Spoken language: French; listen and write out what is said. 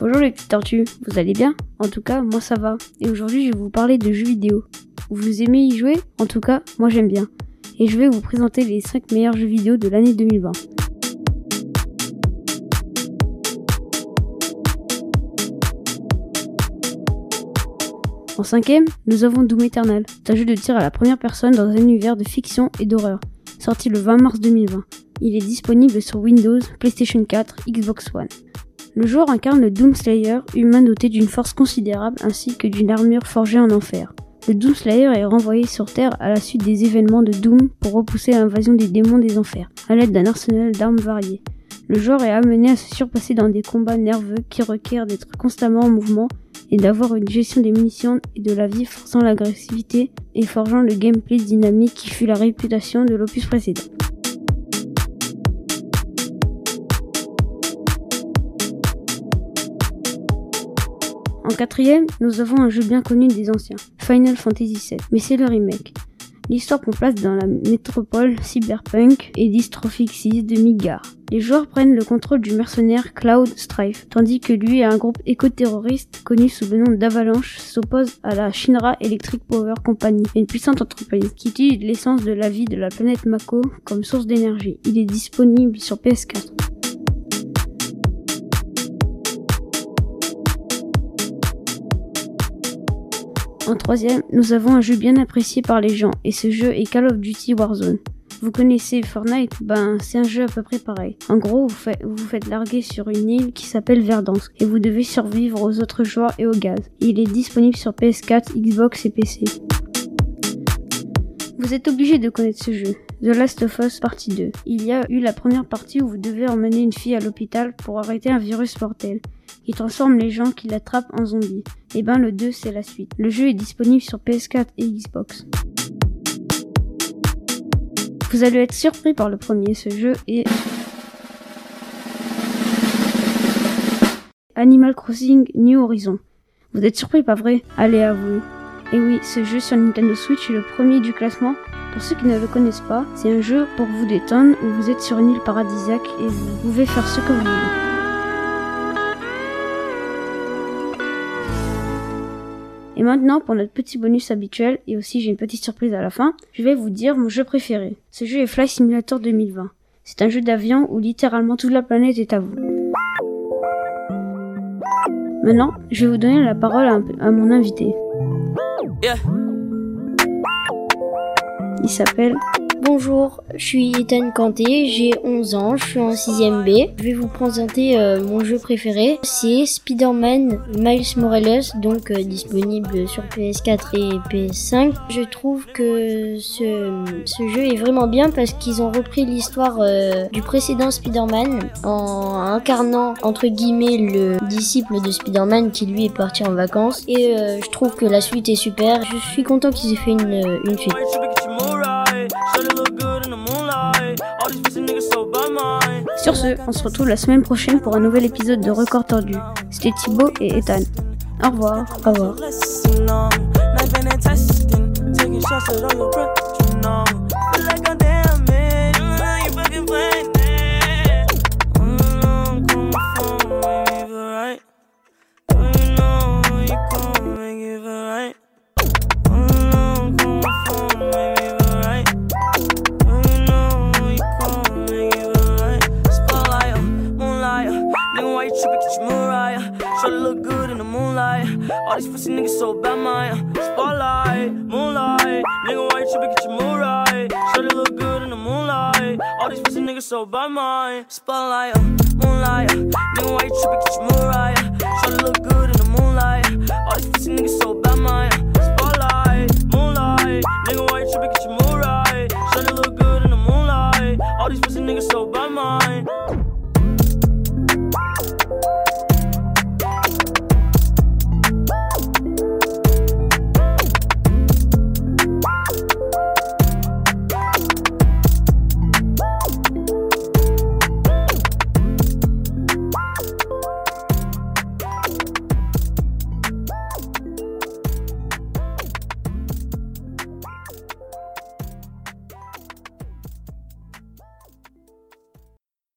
Bonjour les petites tortues, vous allez bien? En tout cas, moi ça va. Et aujourd'hui, je vais vous parler de jeux vidéo. Vous aimez y jouer? En tout cas, moi j'aime bien. Et je vais vous présenter les 5 meilleurs jeux vidéo de l'année 2020. En cinquième, nous avons Doom Eternal. C'est un jeu de tir à la première personne dans un univers de fiction et d'horreur, sorti le 20 mars 2020. Il est disponible sur Windows, PlayStation 4, Xbox One. Le joueur incarne le Doomslayer, humain doté d'une force considérable ainsi que d'une armure forgée en enfer. Le Doomslayer est renvoyé sur Terre à la suite des événements de Doom pour repousser l'invasion des démons des enfers, à l'aide d'un arsenal d'armes variées. Le joueur est amené à se surpasser dans des combats nerveux qui requièrent d'être constamment en mouvement et d'avoir une gestion des munitions et de la vie forçant l'agressivité et forgeant le gameplay dynamique qui fut la réputation de l'opus précédent. En quatrième, nous avons un jeu bien connu des anciens, Final Fantasy VII, mais c'est le remake. L'histoire prend place dans la métropole cyberpunk et dystrophique 6 de Midgar. Les joueurs prennent le contrôle du mercenaire Cloud Strife, tandis que lui et un groupe éco-terroriste connu sous le nom d'Avalanche s'opposent à la Shinra Electric Power Company, une puissante entreprise qui utilise l'essence de la vie de la planète Mako comme source d'énergie. Il est disponible sur PS4. En troisième, nous avons un jeu bien apprécié par les gens, et ce jeu est Call of Duty Warzone. Vous connaissez Fortnite? Ben, c'est un jeu à peu près pareil. En gros, vous, vous faites larguer sur une île qui s'appelle Verdansk, et vous devez survivre aux autres joueurs et au gaz. Il est disponible sur PS4, Xbox et PC. Vous êtes obligé de connaître ce jeu. The Last of Us partie 2. Il y a eu la première partie où vous devez emmener une fille à l'hôpital pour arrêter un virus mortel qui transforme les gens qui l'attrapent en zombies. Et ben le 2 c'est la suite. Le jeu est disponible sur PS4 et Xbox. Vous allez être surpris par le premier, ce jeu est Animal Crossing New Horizon. Vous êtes surpris, pas vrai? Allez, avouez. Et oui, ce jeu sur Nintendo Switch est le premier du classement. Pour ceux qui ne le connaissent pas, c'est un jeu pour vous détendre où vous êtes sur une île paradisiaque et vous pouvez faire ce que vous voulez. Et maintenant, pour notre petit bonus habituel, et aussi j'ai une petite surprise à la fin, je vais vous dire mon jeu préféré. Ce jeu est Flight Simulator 2020. C'est un jeu d'avion où littéralement toute la planète est à vous. Maintenant, je vais vous donner la parole à, mon invité. Il s'appelle Bonjour, je suis Ethan Kanté, j'ai 11 ans, je suis en 6ème B. Je vais vous présenter euh, mon jeu préféré, c'est Spider-Man Miles Morales, donc euh, disponible sur PS4 et PS5. Je trouve que ce, jeu est vraiment bien parce qu'ils ont repris l'histoire euh, du précédent Spider-Man en incarnant entre guillemets le disciple de Spider-Man qui lui est parti en vacances. Et je trouve que la suite est super. Je suis content qu'ils aient fait une suite. Sur ce, on se retrouve la semaine prochaine pour un nouvel épisode de Record Tordu. C'était Thibaut et Ethan. Au revoir. Au revoir. All in the moonlight. All these pussy niggas so bad, My Spotlight, moonlight. Nigga, why you tripping? Get your mood right. Shorty look good in the moonlight. All these pussy niggas so bad, My Spotlight, uh, moonlight. Nigga, why you tripping? Get your mood right. Shorty look good.